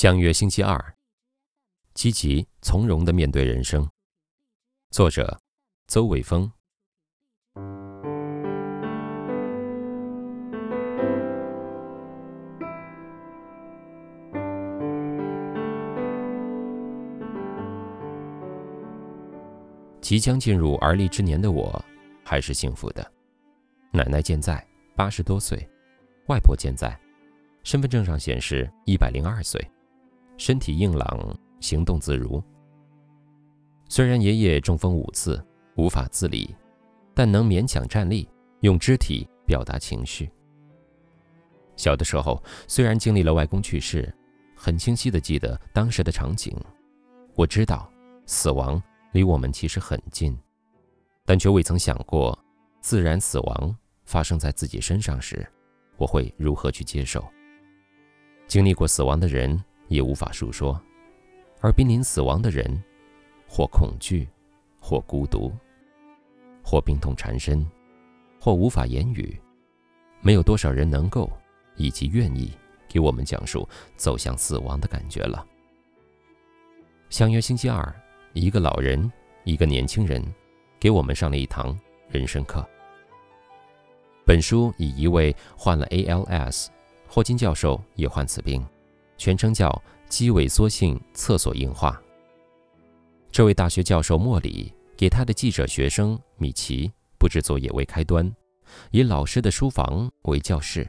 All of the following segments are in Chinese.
相约星期二，积极从容的面对人生。作者：邹伟峰。即将进入而立之年的我，还是幸福的。奶奶健在，八十多岁；外婆健在，身份证上显示一百零二岁。身体硬朗，行动自如。虽然爷爷中风五次，无法自理，但能勉强站立，用肢体表达情绪。小的时候，虽然经历了外公去世，很清晰的记得当时的场景。我知道，死亡离我们其实很近，但却未曾想过，自然死亡发生在自己身上时，我会如何去接受。经历过死亡的人。也无法诉说，而濒临死亡的人，或恐惧，或孤独，或病痛缠身，或无法言语，没有多少人能够以及愿意给我们讲述走向死亡的感觉了。相约星期二，一个老人，一个年轻人，给我们上了一堂人生课。本书以一位患了 ALS，霍金教授也患此病。全称叫肌萎缩性厕所硬化。这位大学教授莫里给他的记者学生米奇布置作业为开端，以老师的书房为教室，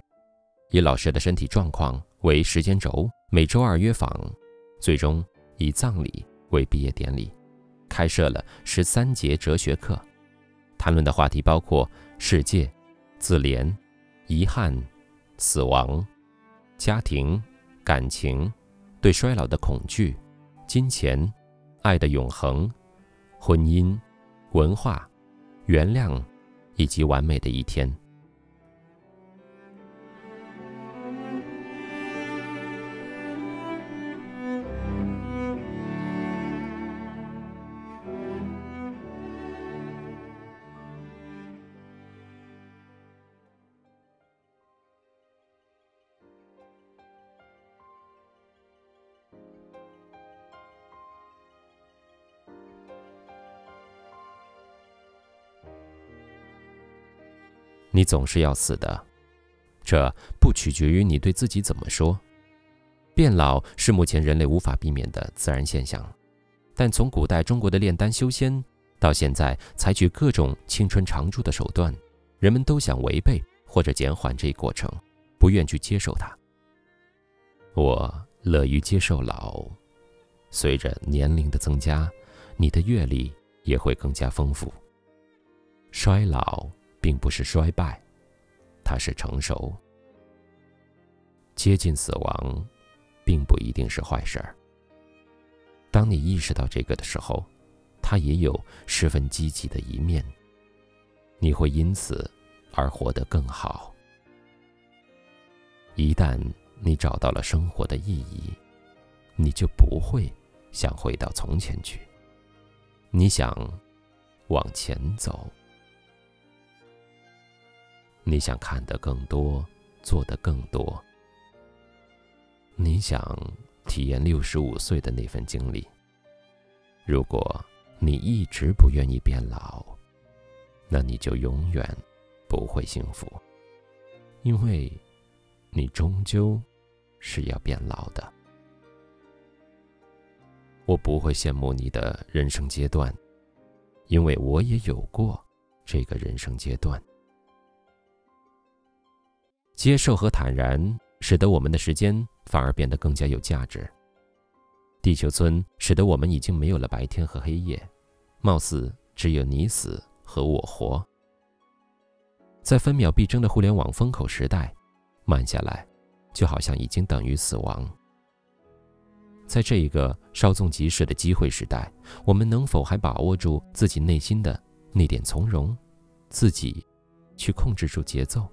以老师的身体状况为时间轴，每周二约访，最终以葬礼为毕业典礼，开设了十三节哲学课，谈论的话题包括世界、自怜、遗憾、死亡、家庭。感情，对衰老的恐惧，金钱，爱的永恒，婚姻，文化，原谅，以及完美的一天。你总是要死的，这不取决于你对自己怎么说。变老是目前人类无法避免的自然现象，但从古代中国的炼丹修仙到现在采取各种青春常驻的手段，人们都想违背或者减缓这一过程，不愿去接受它。我乐于接受老，随着年龄的增加，你的阅历也会更加丰富。衰老。并不是衰败，它是成熟。接近死亡，并不一定是坏事儿。当你意识到这个的时候，它也有十分积极的一面。你会因此而活得更好。一旦你找到了生活的意义，你就不会想回到从前去。你想往前走。你想看得更多，做得更多。你想体验六十五岁的那份经历。如果你一直不愿意变老，那你就永远不会幸福，因为，你终究是要变老的。我不会羡慕你的人生阶段，因为我也有过这个人生阶段。接受和坦然，使得我们的时间反而变得更加有价值。地球村使得我们已经没有了白天和黑夜，貌似只有你死和我活。在分秒必争的互联网风口时代，慢下来，就好像已经等于死亡。在这一个稍纵即逝的机会时代，我们能否还把握住自己内心的那点从容，自己去控制住节奏？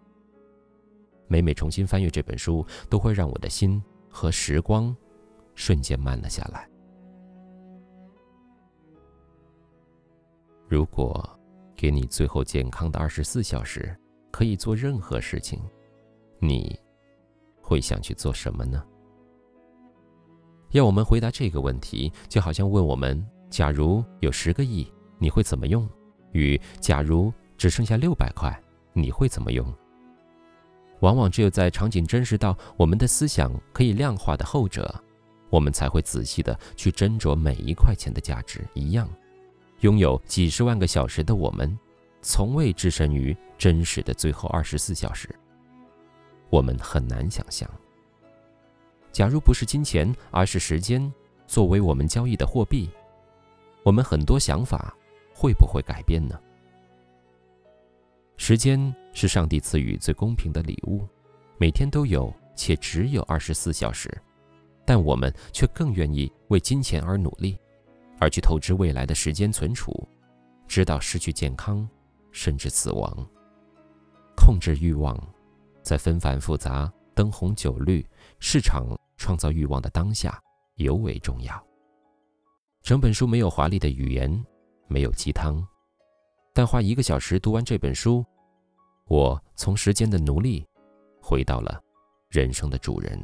每每重新翻阅这本书，都会让我的心和时光瞬间慢了下来。如果给你最后健康的二十四小时，可以做任何事情，你会想去做什么呢？要我们回答这个问题，就好像问我们：假如有十个亿，你会怎么用？与假如只剩下六百块，你会怎么用？往往只有在场景真实到我们的思想可以量化的后者，我们才会仔细的去斟酌每一块钱的价值。一样，拥有几十万个小时的我们，从未置身于真实的最后二十四小时。我们很难想象，假如不是金钱，而是时间作为我们交易的货币，我们很多想法会不会改变呢？时间是上帝赐予最公平的礼物，每天都有，且只有二十四小时，但我们却更愿意为金钱而努力，而去透支未来的时间存储，直到失去健康，甚至死亡。控制欲望，在纷繁复杂、灯红酒绿、市场创造欲望的当下尤为重要。整本书没有华丽的语言，没有鸡汤。但花一个小时读完这本书，我从时间的奴隶，回到了人生的主人。